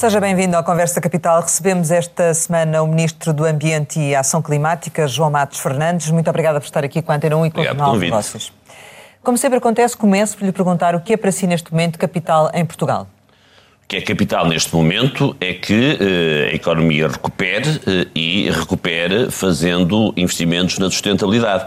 Seja bem-vindo à Conversa Capital. Recebemos esta semana o Ministro do Ambiente e Ação Climática, João Matos Fernandes. Muito obrigada por estar aqui com a Antena 1 e com o Jornal de Negócios. Como sempre acontece, começo por lhe perguntar o que é para si neste momento capital em Portugal. O que é capital neste momento é que uh, a economia recupere uh, e recupere fazendo investimentos na sustentabilidade.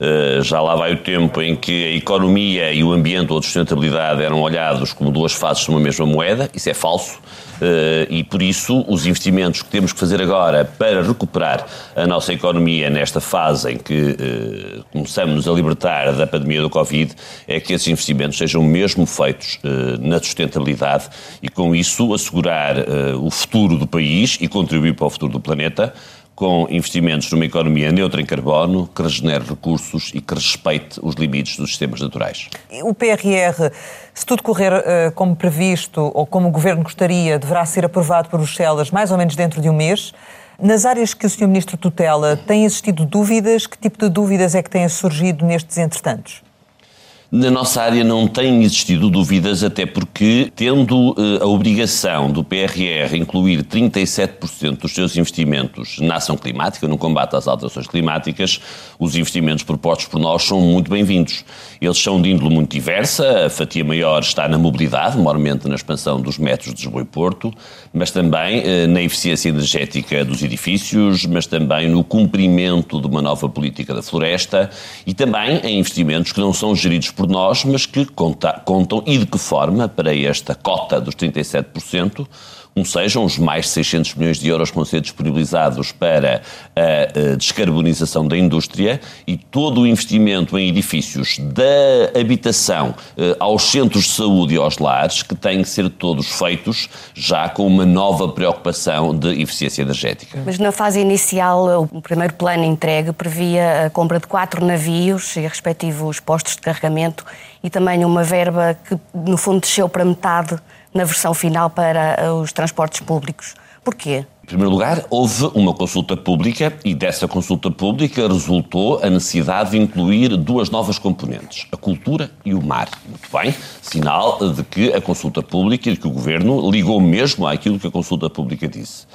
Uh, já lá vai o tempo em que a economia e o ambiente ou a sustentabilidade eram olhados como duas faces de uma mesma moeda. Isso é falso. Eh, e por isso os investimentos que temos que fazer agora para recuperar a nossa economia nesta fase em que eh, começamos a libertar da pandemia do Covid é que esses investimentos sejam mesmo feitos eh, na sustentabilidade e com isso assegurar o futuro do país e contribuir para o futuro do planeta com investimentos numa economia neutra em carbono, que regenere recursos e que respeite os limites dos sistemas naturais. O PRR, se tudo correr uh, como previsto ou como o Governo gostaria, deverá ser aprovado por Bruxelas mais ou menos dentro de um mês. Nas áreas que o Sr. Ministro tutela, têm existido dúvidas? Que tipo de dúvidas é que têm surgido nestes entretantos? Na nossa área não têm existido dúvidas, até porque, tendo eh, a obrigação do PRR incluir 37% dos seus investimentos na ação climática, no combate às alterações climáticas, os investimentos propostos por nós são muito bem-vindos. Eles são de índole muito diversa, a fatia maior está na mobilidade, maiormente na expansão dos metros de Lisboa e Porto, mas também eh, na eficiência energética dos edifícios, mas também no cumprimento de uma nova política da floresta e também em investimentos que não são geridos por por nós, mas que conta, contam e de que forma para esta cota dos 37%, como sejam os mais de 600 milhões de euros que vão ser disponibilizados para a, descarbonização da indústria e todo o investimento em edifícios da habitação eh, aos centros de saúde e aos lares, que têm que ser todos feitos já com uma nova preocupação de eficiência energética. Mas na fase inicial, o primeiro plano entregue previa a compra de quatro navios e respectivos postos de carregamento e também uma verba que, no fundo, desceu para metade na versão final para eh, os transportes públicos. Porquê? Em primeiro lugar, houve uma consulta pública e dessa consulta pública resultou a necessidade de incluir duas novas componentes, a cultura e o mar. Muito bem, sinal de que a consulta pública e que o Governo ligou mesmo àquilo que a consulta pública disse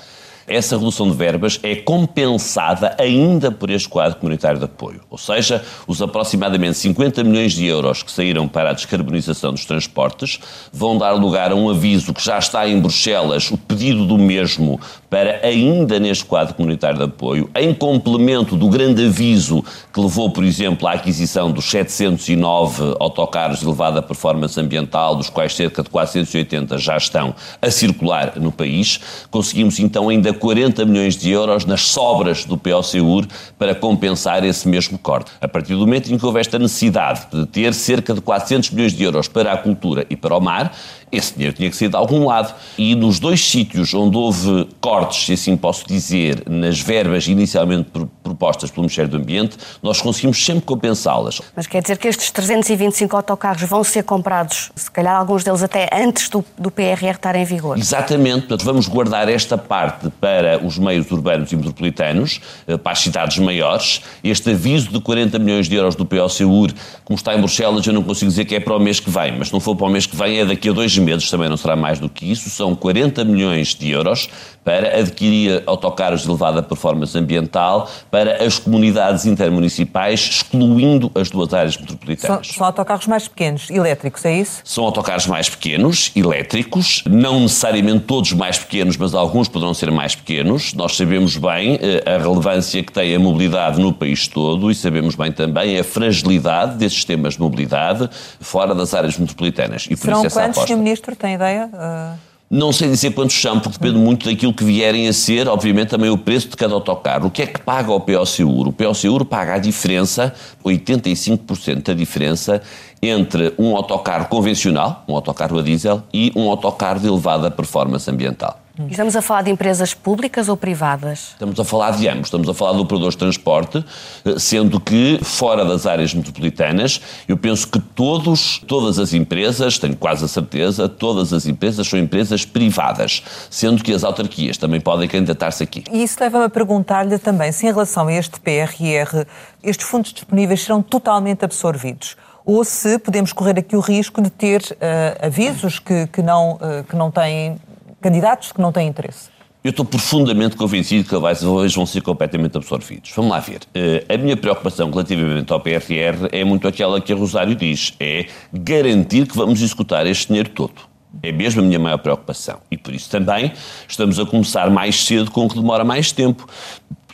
essa redução de verbas é compensada ainda por este quadro comunitário de apoio. Ou seja, os aproximadamente 50 milhões de euros que saíram para a descarbonização dos transportes vão dar lugar a um aviso que já está em Bruxelas, o pedido do mesmo para ainda neste quadro comunitário de apoio, em complemento do grande aviso que levou, por exemplo, à aquisição dos 709 autocarros de elevada performance ambiental, dos quais cerca de 480 já estão a circular no país, conseguimos então ainda 40 milhões de euros nas sobras do POCUR para compensar esse mesmo corte. A partir do momento em que houve esta necessidade de ter cerca de 400 milhões de euros para a cultura e para o mar, esse dinheiro tinha que sair de algum lado. E nos dois sítios onde houve cortes, se assim posso dizer, nas verbas inicialmente propostas pelo Ministério do Ambiente, nós conseguimos sempre compensá-las. Mas quer dizer que estes 325 autocarros vão ser comprados, se calhar alguns deles até antes do, do PRR estar em vigor? Exatamente. Portanto, vamos guardar esta parte para os meios urbanos e metropolitanos, eh, para as cidades maiores. Este aviso de 40 milhões de euros do POCUR, como está em Bruxelas, eu não consigo dizer que é para o mês que vem, mas se não for para o mês que vem, é daqui a dois meses, também não será mais do que isso, são 40 milhões de euros para adquirir autocarros de elevada performance ambiental para as comunidades intermunicipais, excluindo as duas áreas metropolitanas. São, são autocarros mais pequenos, elétricos, é isso? São autocarros mais pequenos, elétricos, não necessariamente todos mais pequenos, mas alguns poderão ser mais pequenos. Nós sabemos bem eh, a relevância que tem a mobilidade no país todo e sabemos bem também a fragilidade desses sistemas de mobilidade fora das áreas metropolitanas. E por Serão isso essa aposta. Ministro, tem ideia? Uh... Não sei dizer quantos são, porque depende muito daquilo que vierem a ser, obviamente, também o preço de cada autocarro. O que é que paga o PO Seguro? O PO Seguro paga a diferença, 85% da diferença, entre um autocarro convencional, um autocarro a diesel, e um autocarro de elevada performance ambiental. Estamos a falar de empresas públicas ou privadas? Estamos a falar de ambos. Estamos a falar de operadores de transporte, eh, sendo que fora das áreas metropolitanas, eu penso que todos, todas as empresas, tenho quase a certeza, todas as empresas são empresas privadas, sendo que as autarquias também podem candidatar-se aqui. E isso leva-me a perguntar-lhe também se em relação a este PRR, estes fundos disponíveis serão totalmente absorvidos ou se podemos correr aqui o risco de ter uh, avisos que, que, não, uh, que não têm candidatos que não têm interesse? Eu estou profundamente convencido que eles vão ser completamente absorvidos. Vamos lá ver. Eh, a minha preocupação relativamente ao PRR é muito aquela que a Rosário diz: é garantir que vamos executar este dinheiro todo. É mesmo a minha maior preocupação. E por isso também estamos a começar mais cedo com o que demora mais tempo.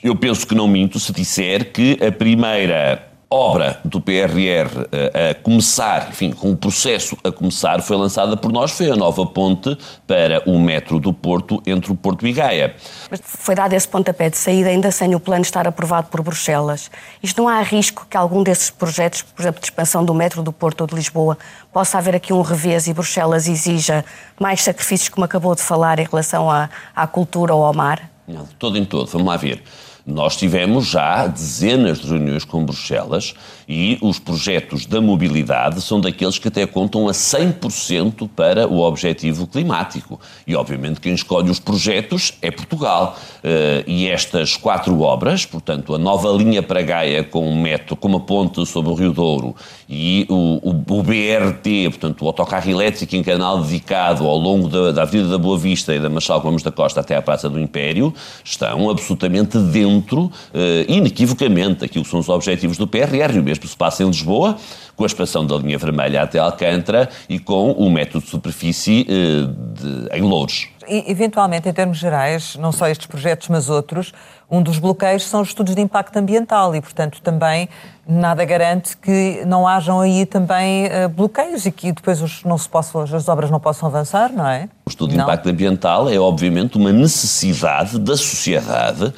Eu penso que não minto se disser que a primeira obra do PRR eh, a começar, enfim, com o processo a começar, foi lançada por nós, foi a nova ponte para o metro do Porto, entre o Porto e Gaia. Mas foi dado esse pontapé de saída ainda sem o plano estar aprovado por Bruxelas. Isto não há risco que algum desses projetos, por exemplo, de expansão do metro do Porto ou de Lisboa, possa haver aqui um revés e Bruxelas exija mais sacrifícios, como acabou de falar, em relação à, à cultura ou ao mar? Não, todo em todo. Vamos lá ver. Nós tivemos já dezenas de reuniões com Bruxelas e os projetos da mobilidade são daqueles que até contam a 100% para o objetivo climático. E, obviamente, quem escolhe os projetos é Portugal. Uh, e estas quatro obras, portanto, a nova linha para Gaia com um metro, com uma ponte sobre o Rio Douro e o, o, o BRT, portanto, o autocarro elétrico em canal dedicado ao longo da, da Avenida da Boa Vista e da Marchal Gomes da Costa até à Praça do Império, estão absolutamente dentro, uh, inequivocamente, aquilo que são os objetivos do PRR. Mesmo se passa em Lisboa, com a expansão da linha vermelha até Alcântara e com o método de superfície uh, de, em Louros. E, eventualmente, em termos gerais, não só estes projetos, mas outros, um dos bloqueios são os estudos de impacto ambiental e, portanto, também nada garante que não hajam aí também uh, bloqueios e que depois os, não se possam, as obras não possam avançar, não é? O estudo de impacto ambiental é, obviamente, uma necessidade da sociedade uh,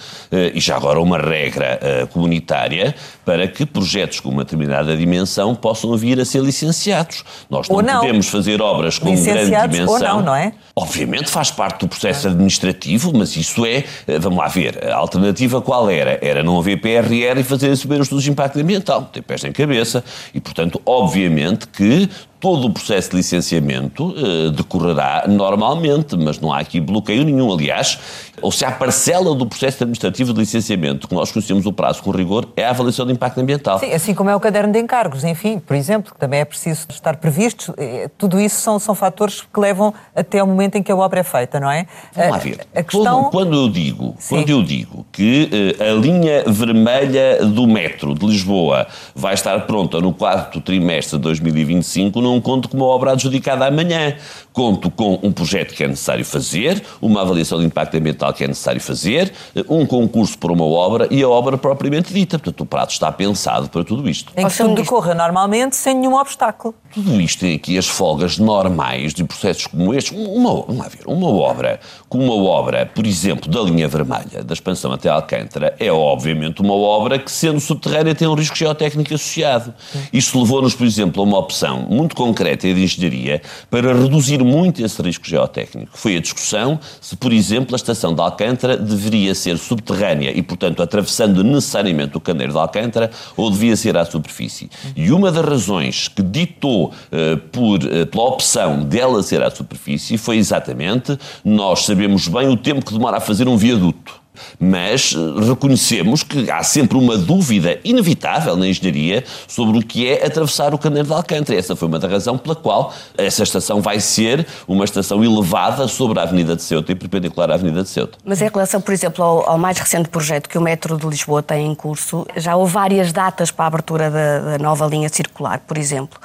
e já agora uma regra uh, comunitária para que projetos com uma determinada dimensão possam vir a ser licenciados. Nós não, não. podemos fazer obras com grande dimensão. Ou não, não é? Obviamente faz parte do processo administrativo, mas isso é, vamos lá ver, a alternativa qual era? Era não haver PRR e fazer subir os estudos de impacto ambiental. Tem pés em cabeça e, portanto, obviamente que todo o processo de licenciamento uh, decorrerá normalmente, mas não há aqui bloqueio nenhum. Aliás, ou se a parcela do processo administrativo de licenciamento, que nós conhecemos o prazo com rigor, é a avaliação de impacto ambiental. Sim, assim como é o caderno de encargos, enfim, por exemplo, que também é preciso estar previsto. Eh, tudo isso são, são fatores que levam até o momento em que a obra é feita, não é? Vamos lá ver. A questão... quando, quando eu digo, quando eu digo que a linha vermelha do metro de Lisboa vai estar pronta no quarto trimestre de 2025, não conto com uma obra adjudicada amanhã. Conto com um projeto que é necessário fazer, uma avaliação de impacto ambiental que é necessário fazer, um concurso por uma obra e a obra propriamente dita. Portanto, o prato está pensado para tudo isto. Em que tudo decorra normalmente, sem nenhum obstáculo. Tudo isto tem aqui as folgas normais de processos como este. Uma, vamos lá ver, uma obra, como uma obra, por exemplo, da linha vermelha, da expansão até Alcântara, é obviamente uma obra que, sendo subterrânea, tem um risco geotécnico associado. Isto levou-nos, por exemplo, a uma opção muito concreta de engenharia para reduzir muito esse risco geotécnico. Foi a discussão se, por exemplo, a estação de Alcântara deveria ser subterrânea e, portanto, atravessando necessariamente o caneiro de Alcântara ou devia ser à superfície. E uma das razões que ditou uh, por, uh, pela opção dela ser à superfície foi exatamente nós sabemos bem o tempo que demora a fazer um viaduto mas reconhecemos que há sempre uma dúvida inevitável na engenharia sobre o que é atravessar o Caneiro de Alcântara. Essa foi uma da razão pela qual essa estação vai ser uma estação elevada sobre a Avenida de Ceuta e perpendicular à Avenida de Ceuta. Mas em relação, por exemplo, ao, ao mais recente projeto que o Metro de Lisboa tem em curso, já houve várias datas para a abertura da, da nova linha circular, por exemplo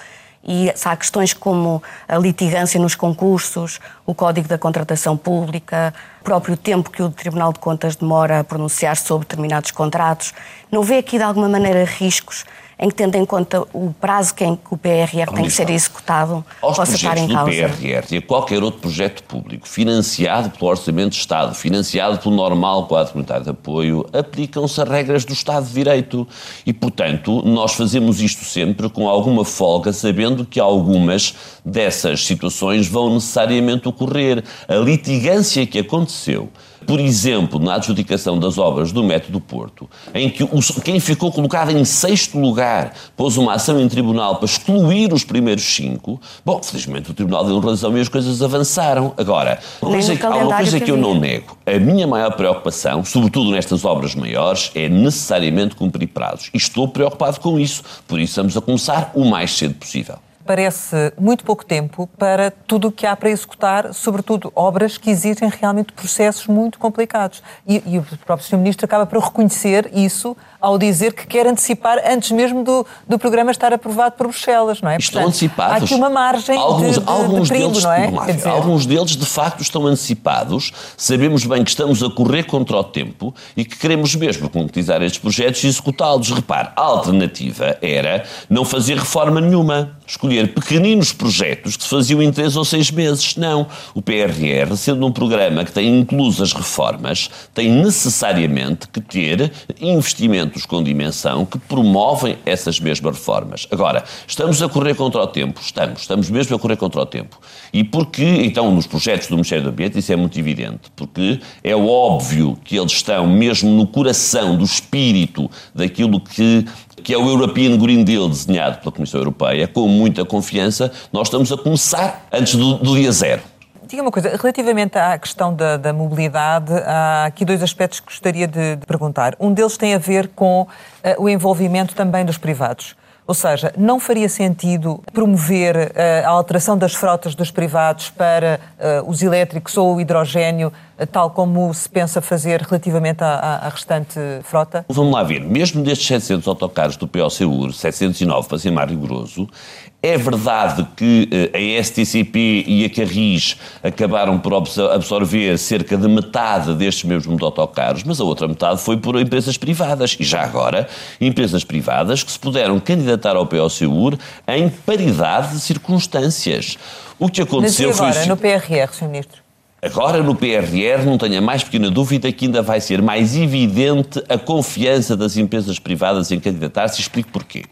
e há questões como a litigância nos concursos, o Código da Contratação Pública, o próprio tempo que o Tribunal de Contas demora a pronunciar sobre determinados contratos. Não vê aqui, de alguma maneira, riscos em que, tendo em conta o prazo que, em que o PRR tem que ser executado, Aos possa estar em causa? do PRR e a qualquer outro projeto público financiado pelo Orçamento de Estado, financiado pelo normal quadro comunitário de apoio, aplicam-se as regras do Estado de Direito. E, portanto, nós fazemos isto sempre com alguma folga, sabendo que algumas dessas situações vão necessariamente ocorrer. A litigância que aconteceu por exemplo, na adjudicação das obras do Método Porto, em que quem ficou colocado em sexto lugar pôs uma ação em tribunal para excluir os primeiros cinco, bom, felizmente o tribunal deu razão e as coisas avançaram. Agora, uma coisa, há uma coisa que eu não nego. A minha maior preocupação, sobretudo nestas obras maiores, é necessariamente cumprir prazos. E estou preocupado com isso. Por isso, vamos a começar o mais cedo possível. Parece muito pouco tempo para tudo o que há para executar, sobretudo obras que exigem realmente processos muito complicados. E, e o próprio Sr. Ministro acaba por reconhecer isso ao dizer que quer antecipar antes mesmo do, do programa estar aprovado por Bruxelas, não é? Estão Portanto, antecipados. Há aqui uma margem alguns, de, de, alguns de perigo, deles, não é? Dizer... Alguns deles, de facto, estão antecipados. Sabemos bem que estamos a correr contra o tempo e que queremos mesmo concretizar estes projetos e executá-los. Repare, a alternativa era não fazer reforma nenhuma escolher pequeninos projetos que se faziam em três ou seis meses. Não. O PRR, sendo um programa que tem inclusas reformas, tem necessariamente que ter investimentos com dimensão que promovem essas mesmas reformas. Agora, estamos a correr contra o tempo? Estamos. Estamos mesmo a correr contra o tempo. E porque, então, nos projetos do Ministério do Ambiente, isso é muito evidente, porque é óbvio que eles estão mesmo no coração do espírito daquilo que que é o European Green Deal desenhado pela Comissão Europeia, com muita confiança, nós estamos a começar antes do, do dia zero. Diga uma coisa, relativamente à questão da, da, mobilidade, há aqui dois aspectos que gostaria de, de perguntar. Um deles tem a ver com uh, o envolvimento também dos privados. Ou seja, não faria sentido promover uh, a alteração das frotas dos privados para uh, os elétricos ou o hidrogênio tal como se pensa fazer relativamente à, à, restante frota? Vamos lá ver. Mesmo destes 700 autocarros do POCUR, 709 para ser mais rigoroso, é verdade que eh, a STCP e a Carris acabaram por absorver cerca de metade destes mesmos autocarros, mas a outra metade foi por empresas privadas. E já agora, empresas privadas que se puderam candidatar ao POCUR em paridade de circunstâncias. O que aconteceu mas e agora, foi... no PRR, Sr. Ministro? Agora, no PRR, não tenho a mais pequena dúvida que ainda vai ser mais evidente a confiança das empresas privadas em candidatar-se. Explico porquê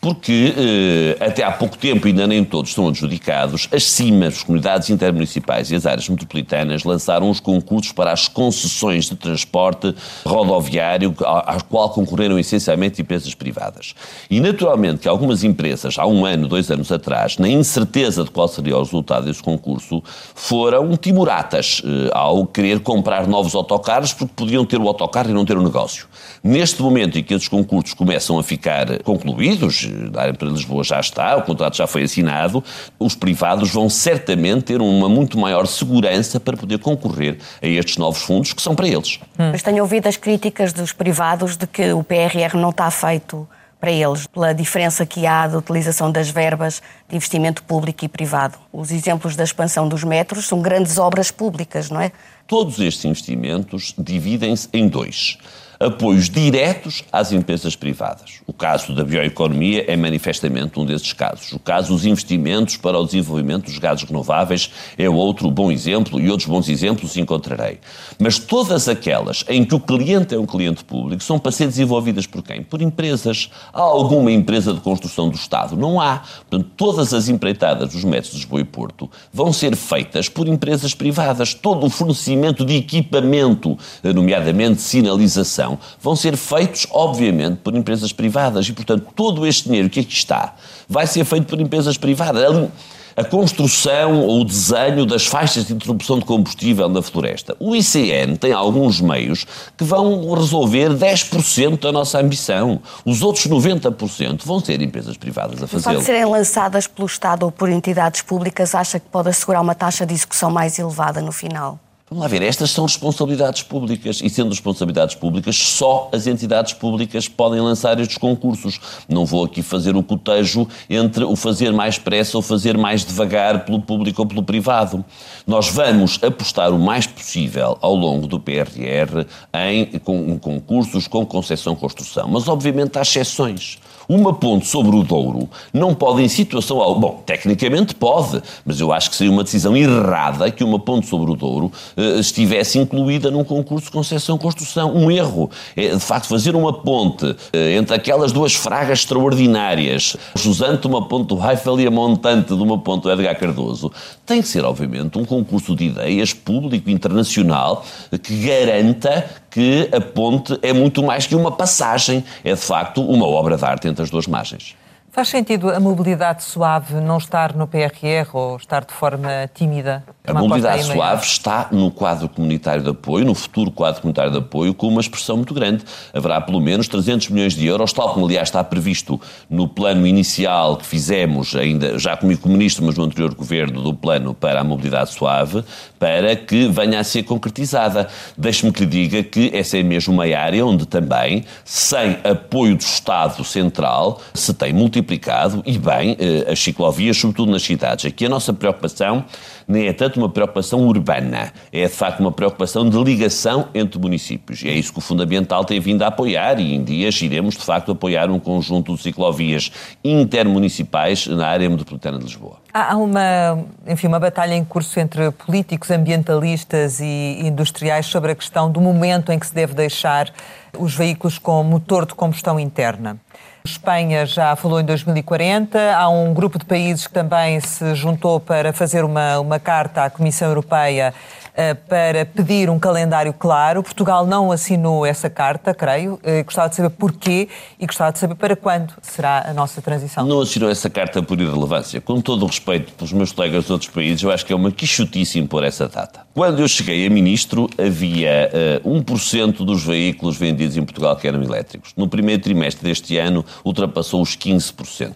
porque eh, até há pouco tempo, ainda nem todos estão adjudicados, as CIMAs, as comunidades intermunicipais e as áreas metropolitanas lançaram os concursos para as concessões de transporte rodoviário, às qual concorreram essencialmente empresas privadas. E naturalmente que algumas empresas, há um ano, dois anos atrás, na incerteza de qual seria o resultado desse concurso, foram timoratas eh, ao querer comprar novos autocarros porque podiam ter o autocarro e não ter o negócio. Neste momento em que esses concursos começam a ficar concluídos, da área para Lisboa já está, o contrato já foi assinado, os privados vão certamente ter uma muito maior segurança para poder concorrer a estes novos fundos que são para eles. Hum. Mas tenho ouvido as críticas dos privados de que o PRR não está feito para eles, pela diferença que há de utilização das verbas de investimento público e privado. Os exemplos da expansão dos metros são grandes obras públicas, não é? Todos estes investimentos dividem-se em dois apoios diretos às empresas privadas. O caso da bioeconomia é manifestamente um desses casos. O caso dos investimentos para o desenvolvimento dos gases renováveis é outro bom exemplo e outros bons exemplos encontrarei. Mas todas aquelas em que o cliente é um cliente público são para ser desenvolvidas por quem? Por empresas. Há alguma empresa de construção do Estado? Não há. Portanto, todas as empreitadas dos métodos de Lisboa e Porto vão ser feitas por empresas privadas. Todo o fornecimento de equipamento, nomeadamente sinalização, vão ser feitos, obviamente, por empresas privadas e, portanto, todo este dinheiro que aqui está vai ser feito por empresas privadas. A construção ou o desenho das faixas de interrupção de combustível na floresta. O ICN tem alguns meios que vão resolver 10% da nossa ambição. Os outros 90% vão ser empresas privadas a fazê-lo. Pode serem lançadas pelo Estado ou por entidades públicas, acha que pode assegurar uma taxa de execução mais elevada no final? Vamos lá ver, estas são responsabilidades públicas e, sendo responsabilidades públicas, só as entidades públicas podem lançar estes concursos. Não vou aqui fazer o cotejo entre o fazer mais pressa ou fazer mais devagar pelo público ou pelo privado. Nós vamos apostar o mais possível ao longo do PRR em, com, concursos com concessão-construção, mas obviamente há exceções. Uma ponte sobre o Douro não pode, em situação. Bom, tecnicamente pode, mas eu acho que seria uma decisão errada que uma ponte sobre o Douro eh, estivesse incluída num concurso de concessão-construção. Um erro. É, de facto, fazer uma ponte eh, entre aquelas duas fragas extraordinárias, jusante uma ponte do Eiffel e a montante de uma ponte do Edgar Cardoso, tem que ser, obviamente, um concurso de ideias público, internacional, que garanta que a ponte é muito mais que uma passagem, é de facto uma obra de arte entre as duas margens. Faz sentido a mobilidade suave não estar no PRR ou estar de forma tímida? A mobilidade suave está no quadro comunitário de apoio, no futuro quadro comunitário de apoio, com uma expressão muito grande. Haverá pelo menos 300 milhões de euros, tal como aliás está previsto no plano inicial que fizemos, ainda já comigo como ministro, mas no anterior governo, do plano para a mobilidade suave, para que venha a ser concretizada. Deixe-me que lhe diga que essa é mesmo uma área onde também, sem apoio do Estado Central, se tem multiplicado, e bem, eh, as ciclovias, sobretudo nas cidades. Aqui a nossa preocupação nem é tanto uma preocupação urbana, é de facto uma preocupação de ligação entre municípios. E é isso que o Fundamental tem vindo a apoiar e em dias iremos de facto apoiar um conjunto de ciclovias intermunicipais na área metropolitana de Lisboa. Há uma, enfim, uma batalha em curso entre políticos, ambientalistas e industriais sobre a questão do momento em que se deve deixar os veículos com motor de combustão interna. Espanha já falou em 2040. Há um grupo de países que também se juntou para fazer uma, uma carta à Comissão Europeia uh, para pedir um calendário claro. Portugal não assinou essa carta, creio. Uh, gostava de saber porquê e gostava de saber para quando será a nossa transição. Não assinou essa carta por irrelevância. Com todo o respeito pelos meus colegas de outros países, eu acho que é uma quichotice impor essa data. Quando eu cheguei a ministro, havia uh, eh, 1% dos veículos vendidos em Portugal que eram elétricos. No primeiro trimestre deste ano, ultrapassou os 15%.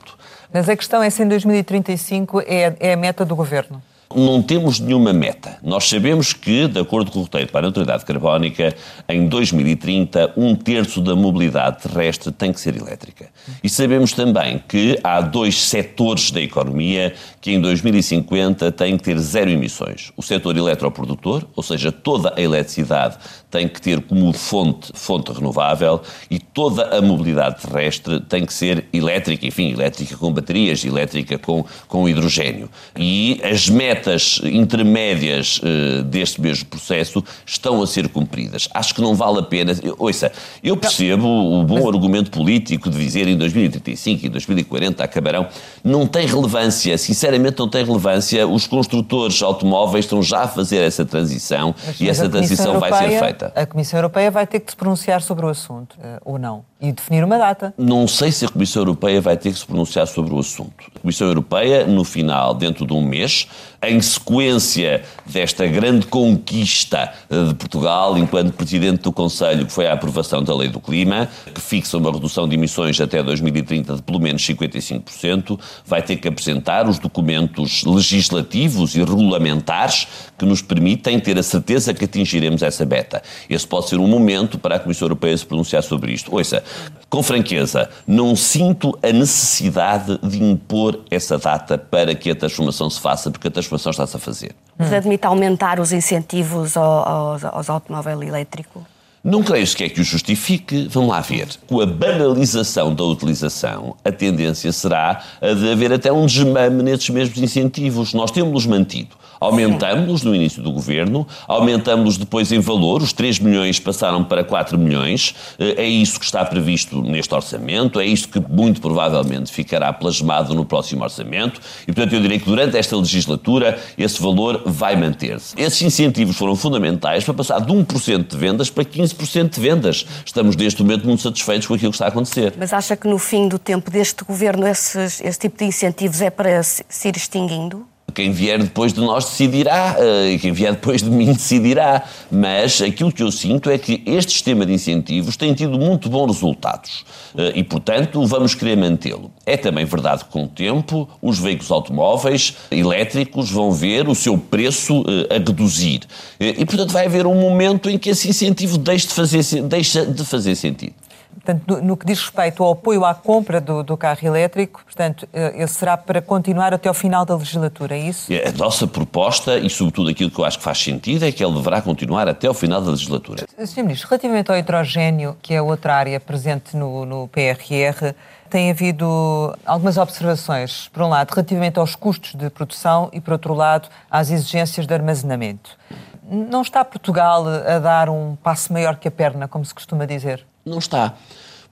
Mas a questão é se em 2035 é, é a meta do governo não temos nenhuma meta. Nós sabemos que, de acordo com o roteiro para a neutralidade carbónica, em 2030, um terço da mobilidade terrestre tem que ser elétrica. E sabemos também que há dois setores da economia que em 2050 têm que ter zero emissões. O setor eletroprodutor, ou seja, toda a eletricidade tem que ter como fonte, fonte renovável e toda a mobilidade terrestre tem que ser elétrica, enfim, elétrica com baterias, elétrica com, com hidrogênio. E as metas metas intermédias uh, deste mesmo processo estão a ser cumpridas. Acho que não vale a pena. Ouça, eu percebo o bom argumento político de dizer em 2035 e 2040 acabarão. Não tem relevância, sinceramente, não tem relevância. Os construtores automóveis estão já a fazer essa transição mas, e mas essa transição Europeia, vai ser feita. A Comissão Europeia vai ter que se pronunciar sobre o assunto, uh, ou não? E definir uma data. Não sei se a Comissão Europeia vai ter que se pronunciar sobre o assunto. A Comissão Europeia, no final, dentro de um mês, em sequência desta grande conquista de Portugal, enquanto Presidente do Conselho, que foi a aprovação da Lei do Clima, que fixa uma redução de emissões até 2030 de pelo menos 55%, vai ter que apresentar os documentos legislativos e regulamentares que nos permitem ter a certeza que atingiremos essa meta. Esse pode ser um momento para a Comissão Europeia se pronunciar sobre isto. Ouça, com franqueza, não sinto a necessidade de impor essa data para que a transformação se faça, porque a transformação está-se a fazer. Mas admite aumentar os incentivos aos, aos automóveis elétricos? Não creio sequer que o justifique. Vamos lá ver. Com a banalização da utilização, a tendência será a de haver até um desmame nesses mesmos incentivos. Nós temos-los mantido. Aumentámos-los no início do governo, aumentámos-los depois em valor, os 3 milhões passaram para 4 milhões, eh, é isso que está previsto neste orçamento, é isto que muito provavelmente ficará plasmado no próximo orçamento e, portanto, eu direi que durante esta legislatura esse valor vai manter-se. Esses incentivos foram fundamentais para passar de 1% de vendas para 15% de vendas. Estamos, neste momento, muito satisfeitos com aquilo que está a acontecer. Mas acha que no fim do tempo deste governo esses, esse tipo de incentivos é para se ir extinguindo? Quem vier depois de nós decidirá, uh, quem vier depois de mim decidirá. Mas aquilo que eu sinto é que este sistema de incentivos tem tido muito bons resultados uh, e, portanto, vamos querer mantê-lo. É também verdade que, com o tempo, os veículos automóveis elétricos vão ver o seu preço uh, a reduzir. e, portanto, vai haver um momento em que esse incentivo de fazer, deixa de fazer sentido. Portanto, no, no, que diz respeito ao apoio à compra do, do, carro elétrico, portanto, eh, esse será para continuar até ao final da legislatura, é isso? A nossa proposta, e sobretudo aquilo que eu acho que faz sentido, é que ele deverá continuar até ao final da legislatura. Sr. Ministro, relativamente ao hidrogênio, que é outra área presente no, no PRR, tem havido algumas observações, por um lado, relativamente aos custos de produção e, por outro lado, às exigências de armazenamento. Não está Portugal a dar um passo maior que a perna, como se costuma dizer? Não está.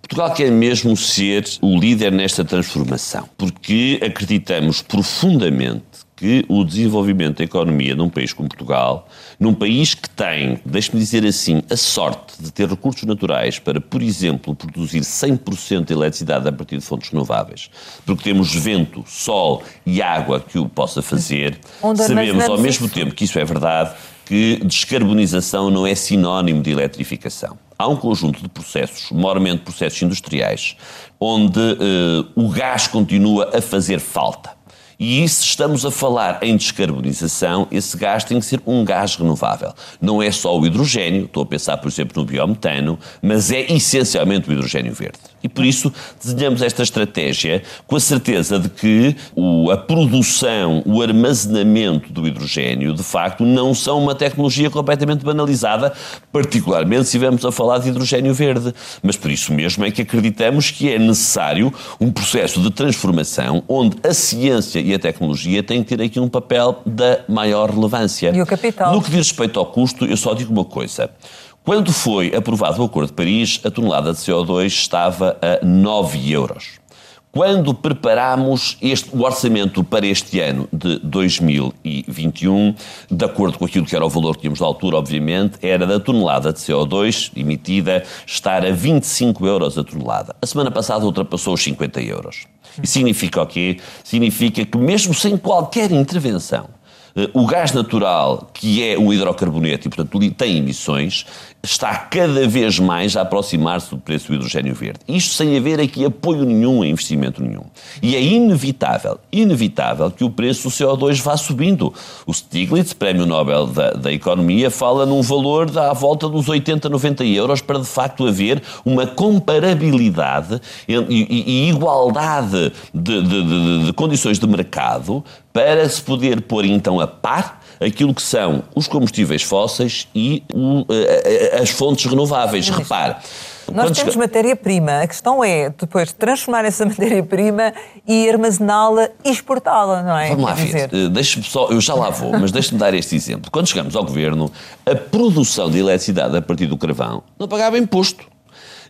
Portugal quer mesmo ser o líder nesta transformação, porque acreditamos profundamente que o desenvolvimento da economia num país como Portugal, num país que tem, deixe-me dizer assim, a sorte de ter recursos naturais para, por exemplo, produzir 100% de eletricidade a partir de fontes renováveis, porque temos vento, sol e água que o possa fazer, sabemos ao mesmo tempo que isso é verdade, que descarbonização não é sinónimo de eletrificação. Há um conjunto de processos, maiormente processos industriais, onde uh, o gás continua a fazer falta. E se estamos a falar em descarbonização, esse gás tem que ser um gás renovável. Não é só o hidrogênio, estou a pensar, por exemplo, no biometano, mas é essencialmente o hidrogênio verde. E por isso desenhamos esta estratégia com a certeza de que o, a produção, o armazenamento do hidrogênio, de facto, não são uma tecnologia completamente banalizada, particularmente se estivermos a falar de hidrogênio verde. Mas por isso mesmo é que acreditamos que é necessário um processo de transformação onde a ciência e a tecnologia têm que ter aqui um papel da maior relevância. E o capital? No que diz respeito ao custo, eu só digo uma coisa. Quando foi aprovado o Acordo de Paris, a tonelada de CO2 estava a 9 euros. Quando preparámos este, o orçamento para este ano de 2021, de acordo com aquilo que era o valor que tínhamos da altura, obviamente, era da tonelada de CO2 emitida estar a 25 euros a tonelada. A semana passada ultrapassou os 50 euros. E significa o quê? Significa que mesmo sem qualquer intervenção, eh, o gás natural, que é um hidrocarboneto e, portanto, tem emissões, está cada vez mais a aproximar-se do preço do hidrogênio verde. Isto sem haver aqui apoio nenhum investimento nenhum. E é inevitável, inevitável que o preço do CO2 vá subindo. O Stiglitz, Prémio Nobel da, da Economia, fala num valor da, à volta dos 80, 90 euros para de facto haver uma comparabilidade e, e, e igualdade de, de, de, de condições de mercado para se poder pôr então a par aquilo que são os combustíveis fósseis e o, as fontes renováveis. Repare. Nós temos matéria-prima. A questão é depois transformar essa matéria-prima e armazená-la e exportá-la, não é? Vamos lá ver. Eh, deixe-me só, eu já lá vou, mas deixe-me dar este exemplo. Quando chegamos ao governo, a produção de eletricidade a partir do carvão não pagava imposto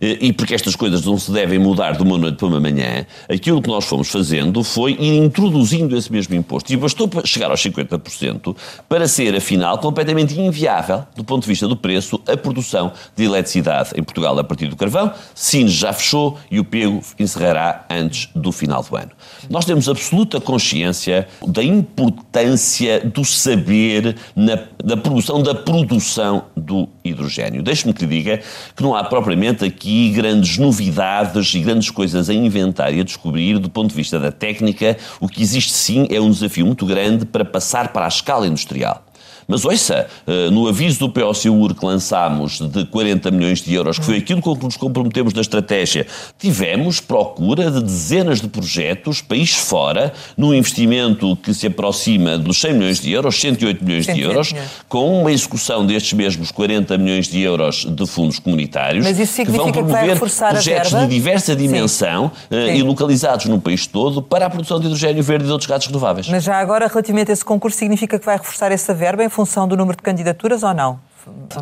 e porque estas coisas não se devem mudar de uma noite para uma manhã, aquilo que nós fomos fazendo foi ir introduzindo esse mesmo imposto. E bastou chegar aos 50% para ser, afinal, completamente inviável, do ponto de vista do preço, a produção de eletricidade em Portugal a partir do carvão. Sines já fechou e o pego encerrará antes do final do ano. Nós temos absoluta consciência da importância do saber na, da produção da produção do hidrogênio. Deixe-me que lhe diga que não há propriamente aqui aqui grandes novidades e grandes coisas a inventar e a descobrir do ponto de vista da técnica. O que existe sim é um desafio muito grande para passar para a escala industrial. Mas ouça, eh, no aviso do POCUR que lançámos de 40 milhões de euros, que foi aquilo com que nos comprometemos na estratégia, tivemos procura de dezenas de projetos, país fora, num investimento que se aproxima dos 100 milhões de euros, 108 milhões 108 de euros, milhões. com uma execução destes mesmos 40 milhões de euros de fundos comunitários, Mas isso significa que vão promover que projetos de diversa dimensão Sim. Eh, Sim. e localizados no país todo para a produção de hidrogênio verde e de outros gases renováveis. Mas já agora, relativamente a esse concurso, significa que vai reforçar essa verba função do número de candidaturas ou não?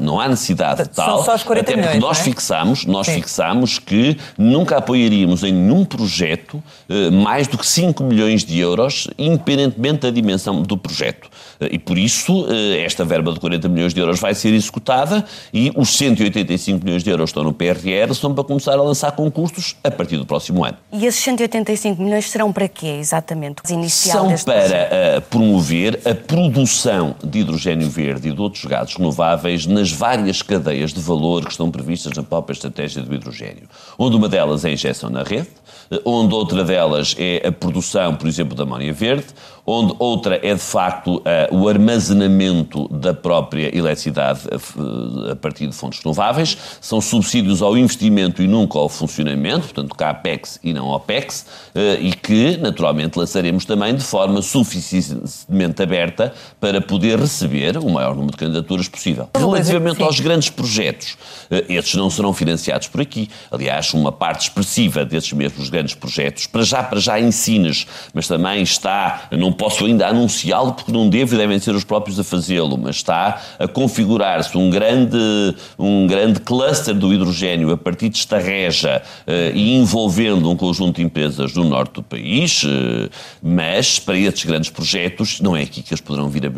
Não há necessidade de tal. São só os 40 até porque milhões, nós é? fixamos, nós fixamos que nunca apoiaríamos em nenhum projeto eh, mais do que 5 milhões de euros, independentemente da dimensão do projeto. Eh, e por isso eh, esta verba de 40 milhões de euros vai ser executada e os 185 milhões de euros estão no PRR são para começar a lançar concursos a partir do próximo ano. E esses 185 milhões serão para quê, exatamente? São para uh, promover a produção de hidrogênio verde e de outros gases renováveis nas várias cadeias de valor que estão previstas na própria estratégia do hidrogênio, onde uma delas é a injeção na rede, onde outra delas é a produção, por exemplo, da amónia verde, onde outra é de facto uh, o armazenamento da própria eletricidade a, a, partir de fontes renováveis, são subsídios ao investimento e nunca ao funcionamento, portanto CAPEX e não OPEX, e que naturalmente lançaremos também de forma suficientemente aberta para poder receber o maior número de candidaturas possível. Relativamente aos grandes projetos, esses não serão financiados por aqui. Aliás, uma parte expressiva desses mesmos grandes projetos, para já, para já em Sines, mas também está num posso ainda anunciá-lo porque não devo e devem ser os próprios a fazê-lo, mas está a configurar-se um grande, um grande cluster do hidrogênio a partir de Estarreja uh, e envolvendo um conjunto de empresas do norte do país, uh, mas para estes grandes projetos não é aqui que eles poderão vir a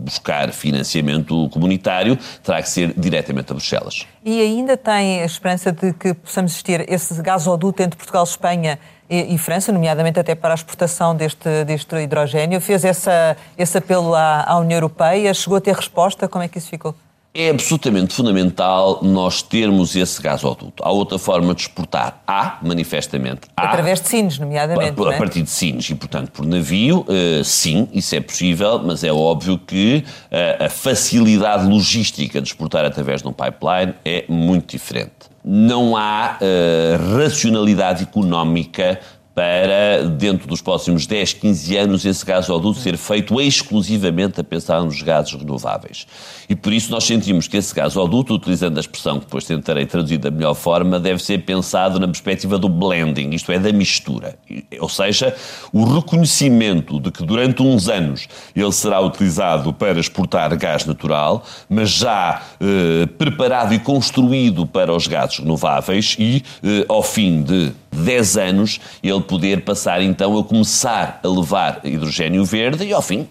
buscar financiamento comunitário, terá que ser diretamente a Bruxelas. E ainda tem a esperança de que possamos existir esse gasoduto entre Portugal e Espanha e, e, França, nomeadamente até para a exportação deste, deste hidrogênio. Fez essa, esse apelo à, à União Europeia, chegou a ter resposta? Como é que isso ficou? É absolutamente fundamental nós termos esse gasoduto. Há outra forma de exportar. Há, manifestamente. Há, Através de Sines, nomeadamente. A, a é? partir de Sines e, portanto, por navio, uh, sim, isso é possível, mas é óbvio que uh, a facilidade logística de exportar através de um pipeline é muito diferente. Não há uh, racionalidade económica para, dentro dos próximos 10, 15 anos, esse gasoduto ser feito exclusivamente a pensar nos gases renováveis. E por isso nós sentimos que esse gasoduto, utilizando a expressão que depois tentarei traduzir da melhor forma, deve ser pensado na perspectiva do blending, isto é, da mistura. Ou seja, o reconhecimento de que durante uns anos ele será utilizado para exportar gás natural, mas já eh, preparado e construído para os gases renováveis e, eh, ao fim de 10 anos, ele poder passar então a começar a levar hidrogênio verde e, ao fim,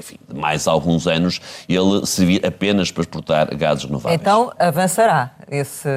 enfim, de mais alguns anos, ele servir apenas para exportar gases renováveis. Então avançará esse.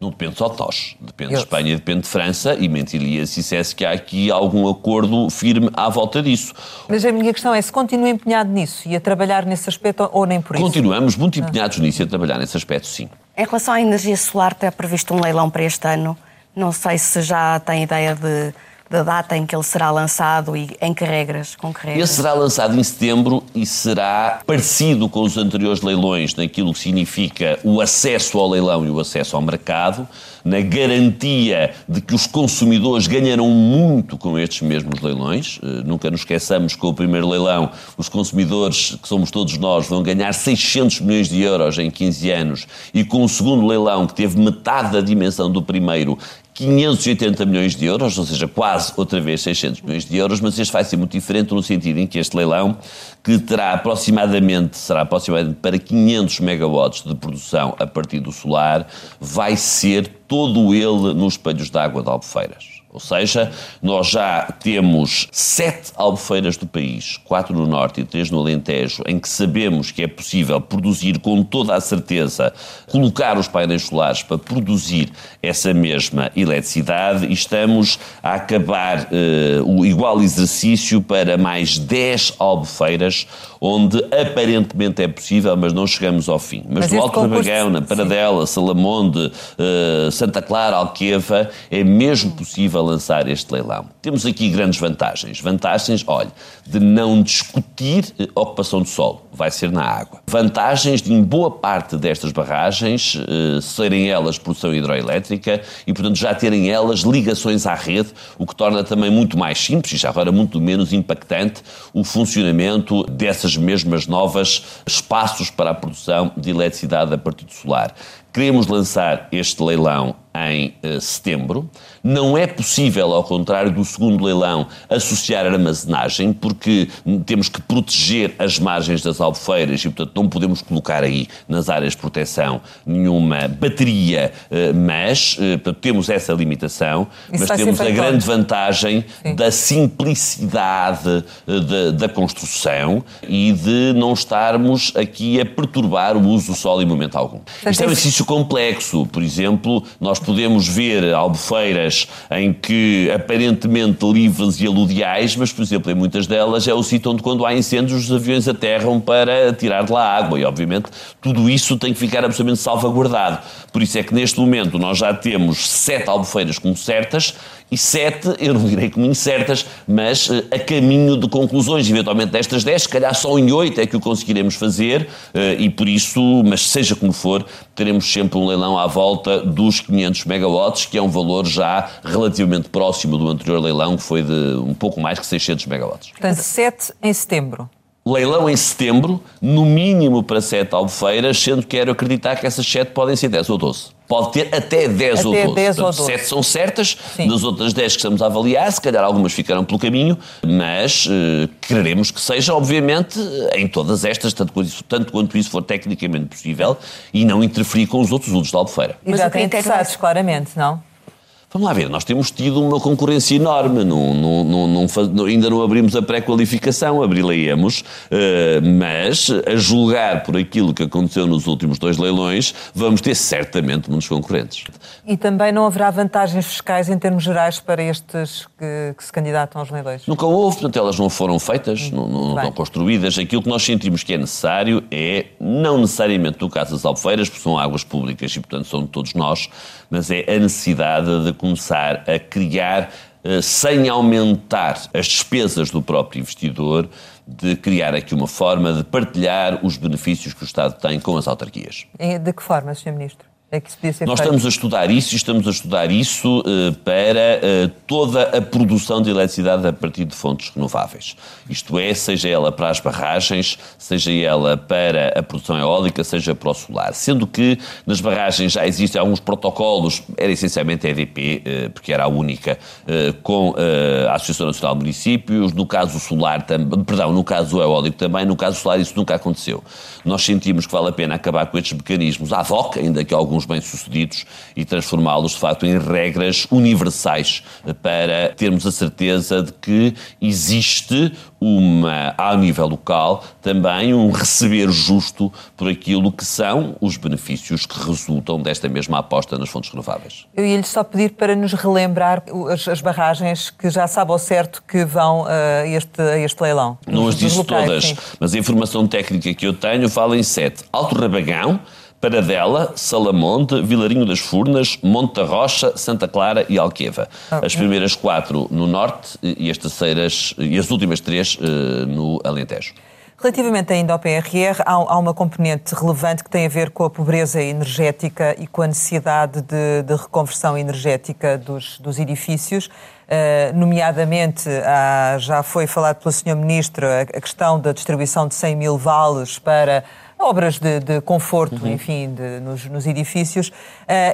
Não depende só de nós, depende de Espanha, depende de França e mentiria se dissesse que há aqui algum acordo firme à volta disso. Mas a minha questão é se continua empenhado nisso e a trabalhar nesse aspecto ou nem por isso? Continuamos muito empenhados ah. nisso e a trabalhar nesse aspecto, sim. Em relação à energia solar, está previsto um leilão para este ano. Não sei se já tem ideia de, da data em que ele será lançado e em que regras, com que regras. Ele será lançado em setembro e será parecido com os anteriores leilões naquilo que significa o acesso ao leilão e o acesso ao mercado, na garantia de que os consumidores ganharão muito com estes mesmos leilões. Uh, nunca nos esqueçamos que com o primeiro leilão os consumidores, que somos todos nós, vão ganhar 600 milhões de euros em 15 anos e com o segundo leilão, que teve metade da dimensão do primeiro, 580 milhões de euros, ou seja, quase outra vez 600 milhões de euros, mas este vai ser muito diferente no sentido em que este leilão, que terá aproximadamente, será aproximadamente para 500 megawatts de produção a partir do solar, vai ser todo ele nos espelhos de água de Albufeiras. Ou seja, nós já temos sete albufeiras do país, quatro no Norte e três no Alentejo, em que sabemos que é possível produzir com toda a certeza, colocar os painéis solares para produzir essa mesma eletricidade e estamos a acabar uh, o igual exercício para mais dez albufeiras, onde aparentemente é possível, mas não chegamos ao fim. Mas, mas no Alto. Rabagão, na Paradela, Salamonde, uh, Santa Clara, Alqueva, é mesmo possível lançar este leilão. Temos aqui grandes vantagens. Vantagens, olha, de não discutir ocupação de solo, vai ser na água. Vantagens de, em boa parte destas barragens, eh, serem elas produção hidroelétrica e, portanto, já terem elas ligações à rede, o que torna também muito mais simples e já agora muito menos impactante o funcionamento dessas mesmas novas espaços para a produção de eletricidade a partir do solar. Queremos lançar este leilão em uh, setembro. Não é possível, ao contrário do segundo leilão, associar armazenagem, porque temos que proteger as margens das albufeiras e, portanto, não podemos colocar aí nas áreas de proteção nenhuma bateria, uh, mas uh, temos essa limitação, Isso mas temos a grande vantagem Sim. da simplicidade de, da construção e de não estarmos aqui a perturbar o uso do solo em momento algum. Isto é um exercício complexo. Por exemplo, nós podemos ver albufeiras em que aparentemente livres e aludiais, mas, por exemplo, em muitas delas é o sítio onde, quando há incêndios, os aviões aterram para tirar de lá água. E, obviamente, tudo isso tem que ficar absolutamente salvaguardado. Por isso é que, neste momento, nós já temos sete albufeiras como certas e sete, eu não direi como incertas, mas uh, a caminho de conclusões, eventualmente destas dez, se calhar só em oito é que o conseguiremos fazer uh, e por isso, mas seja como for, teremos sempre um leilão à volta dos 500 megawatts, que é um valor já relativamente próximo do anterior leilão, que foi de um pouco mais que 600 megawatts. Portanto, 7 em setembro. Leilão em setembro, no mínimo para sete albufeiras, sendo que quero acreditar que essas sete podem ser 10 ou 12. Pode ter até 10 até ou 12. 10 ou 12. Sete são certas, Sim. das outras 10 que estamos a avaliar, se calhar algumas ficaram pelo caminho, mas eh, queremos que seja, obviamente, em todas estas, tanto quanto, isso, tanto quanto isso for tecnicamente possível, e não interferir com os outros usos da albufeira. E Mas já o tem critério interessados, é- claramente, não? Vamos lá ver, nós temos tido uma concorrência enorme, não, não, não, ainda não abrimos a pré-qualificação, abri-la-emos, eh, mas a julgar por aquilo que aconteceu nos últimos dois leilões, vamos ter certamente muitos concorrentes. E também não haverá vantagens fiscais em termos gerais para estes que, que se candidatam aos leilões? Nunca houve, portanto elas não foram feitas, não, não- não estão construídas. Aquilo que nós sentimos que é necessário é, não necessariamente no caso das albufeiras, porque são águas públicas e portanto são de todos nós, mas é a necessidade de começar a criar, eh, sem aumentar as despesas do próprio investidor, de criar aqui uma forma de partilhar os benefícios que o Estado tem com as autarquias. De que forma, Sr. Ministro? É que isso podia ser Nós feito? estamos a estudar isso e estamos a estudar isso eh, para eh, toda a produção de eletricidade a partir de fontes renováveis. Isto é, seja ela para as barragens, seja ela para a produção eólica, seja para o solar. Sendo que nas barragens já existem alguns protocolos, era essencialmente a EDP, eh, porque era a única, com a Associação Nacional de Municípios, no caso solar também, perdão, no caso eólico também, no caso solar isso nunca aconteceu. Nós sentimos que vale a pena acabar com estes mecanismos ad hoc, ainda que alguns bem-sucedidos, e transformá-los de facto em regras universais eh, para termos a certeza de que existe uma, ao nível local, também um receber justo por aquilo que são os benefícios que resultam desta mesma aposta nas fontes renováveis. Eu ia-lhe só pedir para nos relembrar as, as barragens que já sabe ao certo que vão a este, a este leilão. Não as disse locais, todas, sim. mas a informação técnica que eu tenho fala em sete. Alto Rabagão, Paradela, Salamonte, Vilarinho das Furnas, Monte da Rocha, Santa Clara e Alqueva. Ah, As primeiras quatro no Norte e as terceiras e as últimas três eh, no Alentejo. Relativamente ainda ao PRR, há, há uma componente relevante que tem a ver com a pobreza energética e com a necessidade de, de reconversão energética dos, dos edifícios. Uh, nomeadamente, há- já foi falado pelo Sr. Ministro a, a questão da distribuição de 100 mil vales para obras de, de conforto, Uhum. enfim, de- nos, nos edifícios. Uh,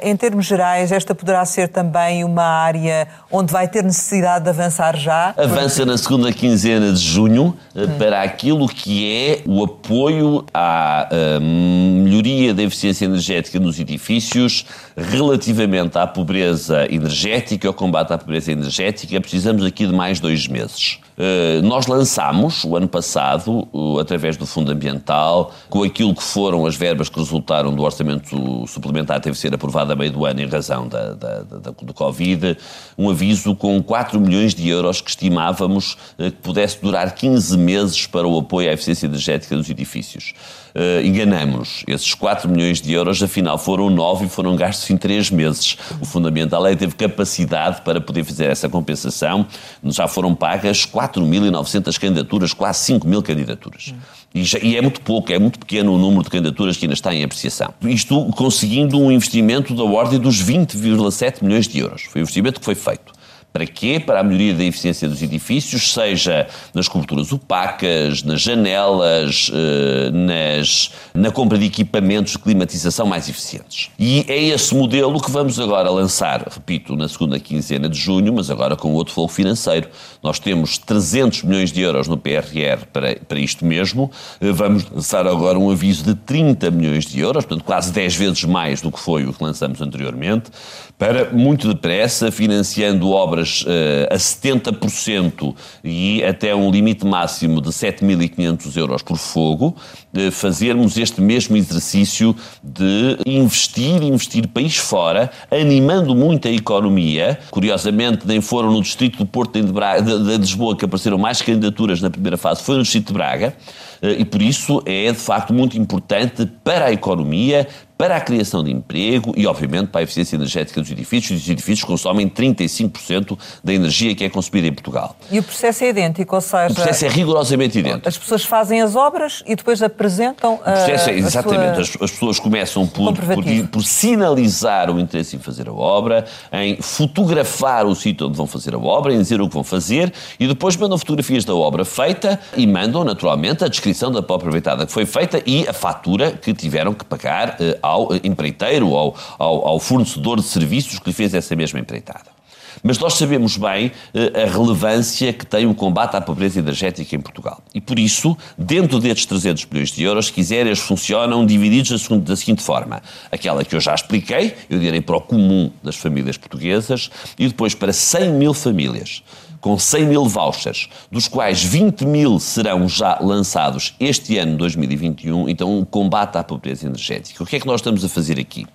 em termos gerais, esta poderá ser também uma área onde vai ter necessidade de avançar já? Avança na segunda quinzena de junho eh, para aquilo que é o apoio à eh, melhoria da eficiência energética nos edifícios relativamente à pobreza energética, ao combate à pobreza energética. Precisamos aqui de mais dois meses. Eh, Nós lançámos, o ano passado, o- através do Fundo Ambiental, com aquilo que foram as verbas que resultaram do orçamento suplementar teve de ser aprovado a meio do ano em razão da, da, da- do Covid, um aviso com 4 milhões de euros que estimávamos eh, que pudesse durar 15 meses para o apoio à eficiência energética dos edifícios. Eh, Enganamos-nos. Esses 4 milhões de euros, afinal, foram 9 e foram gastos em 3 meses. O Fundamental é que teve capacidade para poder fazer essa compensação. Já foram pagas 4.900 candidaturas, quase 5 mil candidaturas. E, já- e é muito pouco, é muito pequeno o número de candidaturas que ainda está em apreciação. Isto conseguindo um investimento da ordem dos 20,7 milhões de euros. Foi o investimento que foi feito. Para quê? Para a melhoria da eficiência dos edifícios, seja nas coberturas opacas, nas janelas, eh, nas, na compra de equipamentos de climatização mais eficientes. E é esse modelo que vamos agora lançar, repito, na segunda quinzena de junho, mas agora com outro fogo financeiro. Nós temos 300 milhões de euros no PRR para, para isto mesmo. Eh, Vamos lançar agora um aviso de 30 milhões de euros, portanto quase 10 vezes mais do que foi o que lançamos anteriormente, para muito depressa, financiando obras eh, a 70% e até um limite máximo de 7.500 euros por fogo, eh, fazermos este mesmo exercício de investir, investir país fora, animando muito a economia. Curiosamente, nem foram no distrito do Porto de, Braga, de, de Lisboa que apareceram mais candidaturas na primeira fase, foi no distrito de Braga, eh, e por isso é de facto muito importante para a economia, para a criação de emprego e, obviamente, para a eficiência energética dos edifícios. Os edifícios consomem 35% da energia que é consumida em Portugal. E o processo é idêntico, ou seja... O processo é rigorosamente idêntico. As pessoas fazem as obras e depois apresentam... O processo é, exatamente. Sua... As, pessoas começam por, por, por, sinalizar o interesse em fazer a obra, em fotografar o sítio onde vão fazer a obra, em dizer o que vão fazer e depois mandam fotografias da obra feita e mandam, naturalmente, a descrição da própria empreitada que foi feita e a fatura que tiveram que pagar eh, ao empreiteiro, ao, ao, ao fornecedor de serviços que lhe fez essa mesma empreitada. Mas nós sabemos bem eh, a relevância que tem o combate à pobreza energética em Portugal. E por isso, dentro destes 300 milhões de euros, se quiser, eles funcionam divididos da seguinte forma. Aquela que eu já expliquei, eu direi para o comum das famílias portuguesas, e depois para 100 mil famílias com 100 mil vouchers, dos quais 20 mil serão já lançados este ano, 2021, então um combate à pobreza energética. O que é que nós estamos a fazer aqui?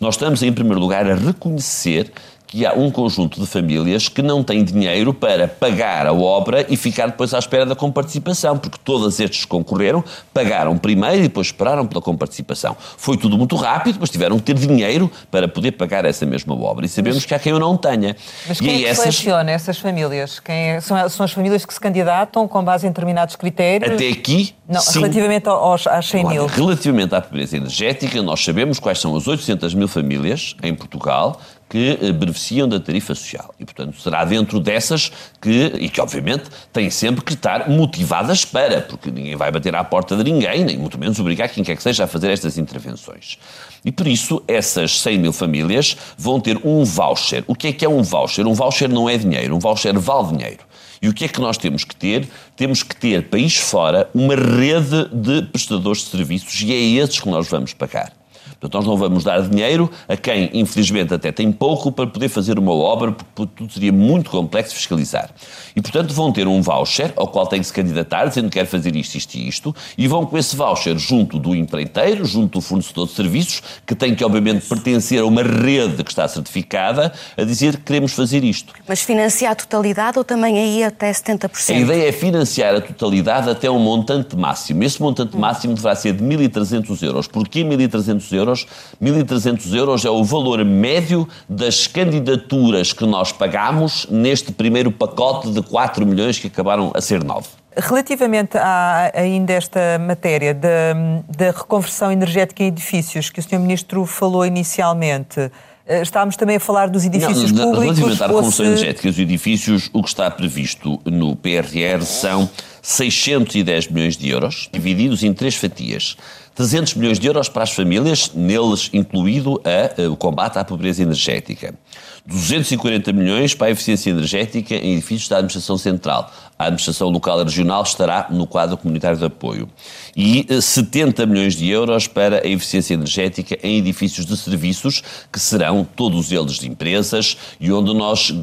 Nós estamos, em primeiro lugar, a reconhecer que há um conjunto de famílias que não têm dinheiro para pagar a obra e ficar depois à espera da comparticipação, porque todos estes concorreram, pagaram primeiro e depois esperaram pela comparticipação. Foi tudo muito rápido, mas tiveram que ter dinheiro para poder pagar essa mesma obra. E sabemos mas, que há quem o não tenha. Mas quem e é que essas... seleciona essas famílias? Quem é... são, são as famílias que se candidatam com base em determinados critérios? Até aqui, não, sim. relativamente aos, às 100 mil. Relativamente à pobreza energética, nós sabemos quais são as 800 mil famílias em Portugal que eh, beneficiam da tarifa social. E, portanto, será dentro dessas que, e que obviamente têm sempre que estar motivadas para, porque ninguém vai bater à porta de ninguém, nem muito menos obrigar quem quer que seja a fazer estas intervenções. E por isso, essas 100 mil famílias vão ter um voucher. O que é que é um voucher? Um voucher não é dinheiro, um voucher vale dinheiro. E o que é que nós temos que ter? Temos que ter, país fora, uma rede de prestadores de serviços e é esses que nós vamos pagar. Portanto, nós não vamos dar dinheiro a quem, infelizmente, até tem pouco para poder fazer uma obra, porque tudo seria muito complexo fiscalizar. E, portanto, vão ter um voucher ao qual têm que se candidatar, dizendo que quer fazer isto, isto e isto, e vão com esse voucher junto do empreiteiro, junto do fornecedor de serviços, que tem que, obviamente, pertencer a uma rede que está certificada, a dizer que queremos fazer isto. Mas financiar a totalidade ou também aí até 70%? A ideia é financiar a totalidade até um montante máximo. Esse montante máximo deverá ser de 1.300 euros. Porquê 1.300 euros? Euros. 1.300 euros é o valor médio das candidaturas que nós pagamos neste primeiro pacote de 4 milhões que acabaram a ser 9. Relativamente a, ainda esta matéria da, reconversão energética em edifícios, que o Sr. Ministro falou inicialmente, eh, Estávamos também a falar dos edifícios não, públicos. Relativamente à reconversão energética dos edifícios, o que está previsto no PRR são 610 milhões de euros, divididos em três fatias. 300 milhões de euros para as famílias, neles incluído a, a, o combate à pobreza energética. 240 milhões para a eficiência energética em edifícios da Administração Central. A Administração Local e Regional estará no quadro comunitário de apoio. E 70 eh, milhões de euros para a eficiência energética em edifícios de serviços, que serão todos eles de empresas e onde nós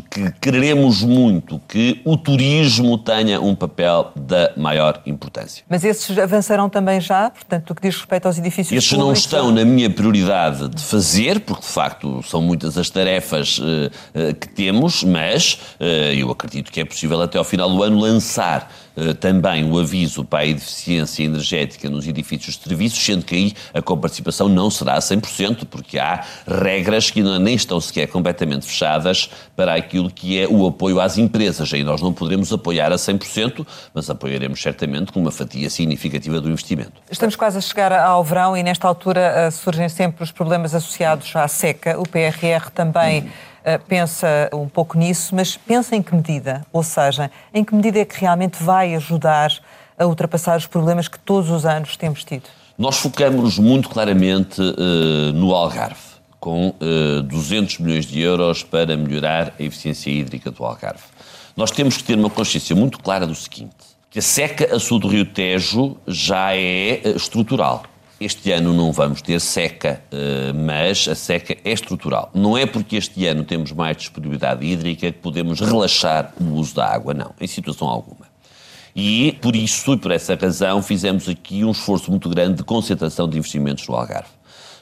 queremos muito que o turismo tenha um papel da maior importância. Mas esses avançarão também já, portanto, o que diz respeito aos edifícios Esses públicos? não estão na minha prioridade de fazer, porque de facto são muitas as tarefas uh, uh, que temos, mas uh, eu acredito que é possível até ao final do ano lançar também o aviso para a eficiência energética nos edifícios de serviços, sendo que aí a comparticipação não será a 100%, porque há regras que nem estão sequer completamente fechadas para aquilo que é o apoio às empresas. Aí nós não poderemos apoiar a 100%, mas apoiaremos certamente com uma fatia significativa do investimento. Estamos quase a chegar ao verão e nesta altura eh, surgem sempre os problemas associados à seca. O PRR também. Uhum eh, pensa um pouco nisso, mas pensa em que medida? Ou seja, em que medida é que realmente vai ajudar a ultrapassar os problemas que todos os anos temos tido? Nós focamos muito claramente uh, no Algarve, com uh, eh, 200 milhões de euros para melhorar a eficiência hídrica do Algarve. Nós temos que ter uma consciência muito clara do seguinte, que a seca a sul do Rio Tejo já é estrutural. Este ano não vamos ter seca, eh, mas a seca é estrutural. Não é porque este ano temos mais disponibilidade hídrica que podemos relaxar o uso da água, não, em situação alguma. E por isso e por essa razão fizemos aqui um esforço muito grande de concentração de investimentos no Algarve.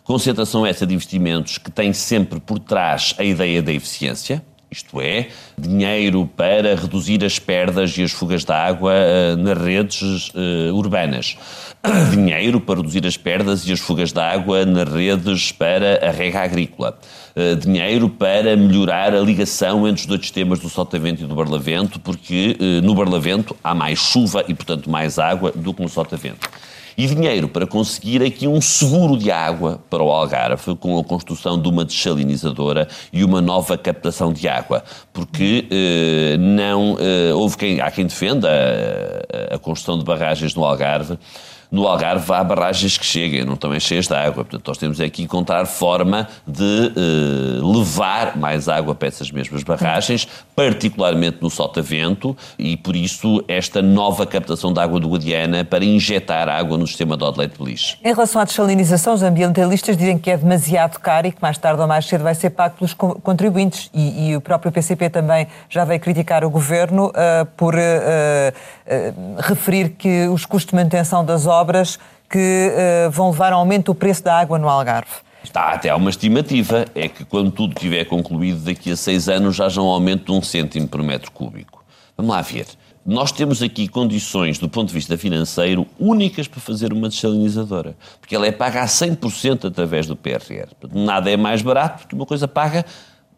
Concentração essa de investimentos que tem sempre por trás a ideia da eficiência, Isto é, dinheiro para reduzir as perdas e as fugas de água uh, nas redes uh, urbanas. dinheiro para reduzir as perdas e as fugas de água nas redes para a rega agrícola. Uh, dinheiro para melhorar a ligação entre os dois sistemas do Sotavento e do Barlavento, porque no Barlavento há mais chuva e, portanto, mais água do que no Sotavento e dinheiro para conseguir aqui um seguro de água para o Algarve, com a construção de uma desalinizadora e uma nova captação de água, porque eh, não eh, houve quem há quem defenda a, a construção de barragens no Algarve no Algarve há barragens que cheguem, não também cheias de água. Portanto, nós temos aqui que encontrar forma de eh, levar mais água para essas mesmas barragens, particularmente no Sotavento, e por isso esta nova captação de água do Guadiana para injetar água no sistema de Odeleite Beliche. Em relação à desalinização, os ambientalistas dizem que é demasiado caro e que mais tarde ou mais cedo vai ser pago pelos contribuintes. E, e o próprio PCP também já veio criticar o governo uh, por uh, uh, referir que os custos de manutenção das obras obras que uh, vão levar ao aumento do preço da água no Algarve? Está até há uma estimativa, é que quando tudo estiver concluído, daqui a seis anos já haja um aumento de um cêntimo por metro cúbico. Vamos lá ver. Nós temos aqui condições, do ponto de vista financeiro, únicas para fazer uma desalinizadora. Porque ela é paga a 100% através do PRR. Nada é mais barato do que uma coisa paga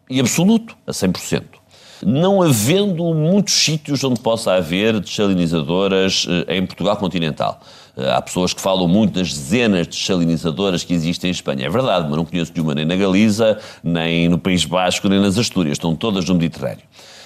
em absoluto, a 100% não havendo muitos sítios onde possa haver desalinizadoras eh, em Portugal continental. Eh, há pessoas que falam muito das dezenas de desalinizadoras que existem em Espanha. É verdade, mas não conheço nenhuma nem na Galiza, nem no País Basco, nem nas Astúrias. Estão todas no Mediterrâneo.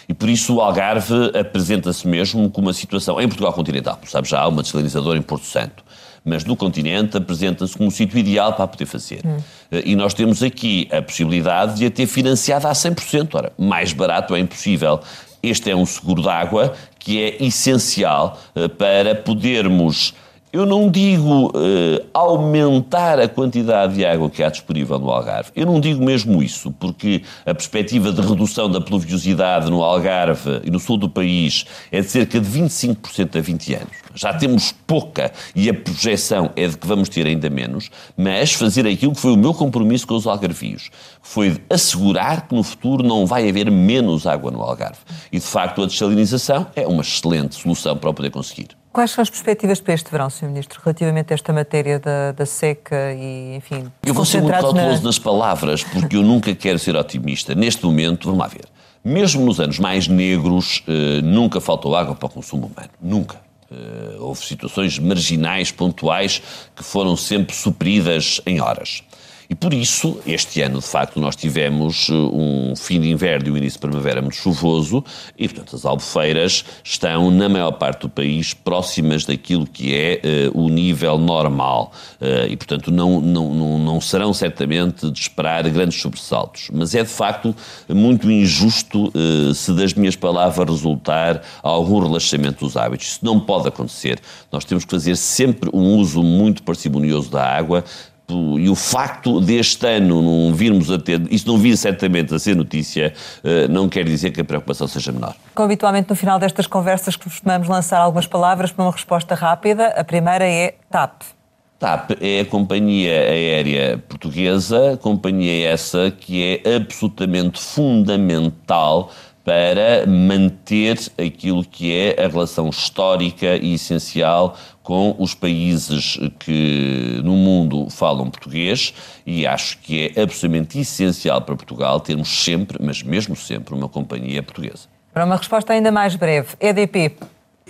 E por isso o Algarve apresenta-se mesmo como uma situação. Em Portugal continental, sabe, já há uma desalinizadora em Porto Santo mas no continente apresenta-se como um sítio ideal para poder fazer. Hum. E nós temos aqui a possibilidade de a ter financiada a 100%. Ora, mais barato é impossível. Este é um seguro de água que é essencial eh, para podermos eu não digo uh, aumentar a quantidade de água que há disponível no Algarve. Eu não digo mesmo isso, porque a perspectiva de redução da pluviosidade no Algarve e no sul do país é de cerca de 25% a 20 anos. Já temos pouca e a projeção é de que vamos ter ainda menos, mas fazer aquilo que foi o meu compromisso com os algarvios, foi assegurar que no futuro não vai haver menos água no Algarve. E de facto a desalinização é uma excelente solução para o poder conseguir. Quais são as perspectivas para este verão, Sr. Ministro, relativamente a esta matéria da, da seca e, enfim... Eu vou ser muito cauteloso na... nas palavras, porque eu nunca quero ser otimista. Neste momento, vamos lá ver, mesmo nos anos mais negros, eh, nunca faltou água para o consumo humano. Nunca. Eh, houve situações marginais, pontuais, que foram sempre supridas em horas. E por isso, este ano, de facto, nós tivemos eh, um fim de inverno e um início de primavera muito chuvoso e, portanto, as albufeiras estão, na maior parte do país, próximas daquilo que é uh, o nível normal. Uh, e, portanto, não, não, não, não serão certamente de esperar grandes sobressaltos. Mas é, de facto, muito injusto uh, se das minhas palavras resultar algum relaxamento dos hábitos. Isso não pode acontecer. Nós temos que fazer sempre um uso muito parcimonioso da água, e o facto deste ano não virmos a ter, isso não vir certamente a ser notícia, eh, não quer dizer que a preocupação seja menor. Como habitualmente no final destas conversas costumamos lançar algumas palavras para uma resposta rápida. A primeira é TAP. TAP é a companhia aérea portuguesa, companhia essa que é absolutamente fundamental para manter aquilo que é a relação histórica e essencial com os países que no mundo falam português e acho que é absolutamente essencial para Portugal termos sempre, mas mesmo sempre, uma companhia portuguesa. Para uma resposta ainda mais breve, EDP.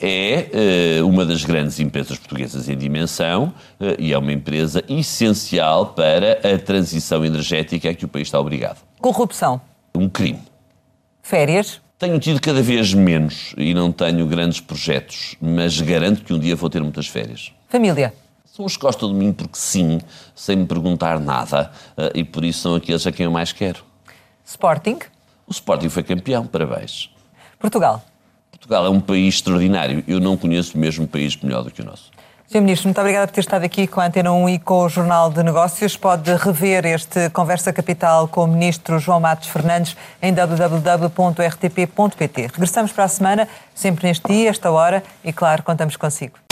É uh, uma das grandes empresas portuguesas em dimensão uh, e é uma empresa essencial para a transição energética a que o país está obrigado. Corrupção. Um crime. Férias? Tenho tido cada vez menos e não tenho grandes projetos, mas garanto que um dia vou ter muitas férias. Família? São os que gostam de mim porque sim, sem me perguntar nada, eh, e por isso são aqueles a quem eu mais quero. Sporting? O Sporting foi campeão, parabéns. Portugal? Portugal é um país extraordinário. Eu não conheço mesmo um país melhor do que o nosso. Sr. Ministro, muito obrigada por ter estado aqui com a Antena 1 e com o Jornal de Negócios. Pode rever este Conversa Capital com o Ministro João Matos Fernandes em www.rtp.pt. Regressamos para a semana, sempre neste dia, esta hora, e claro, contamos consigo.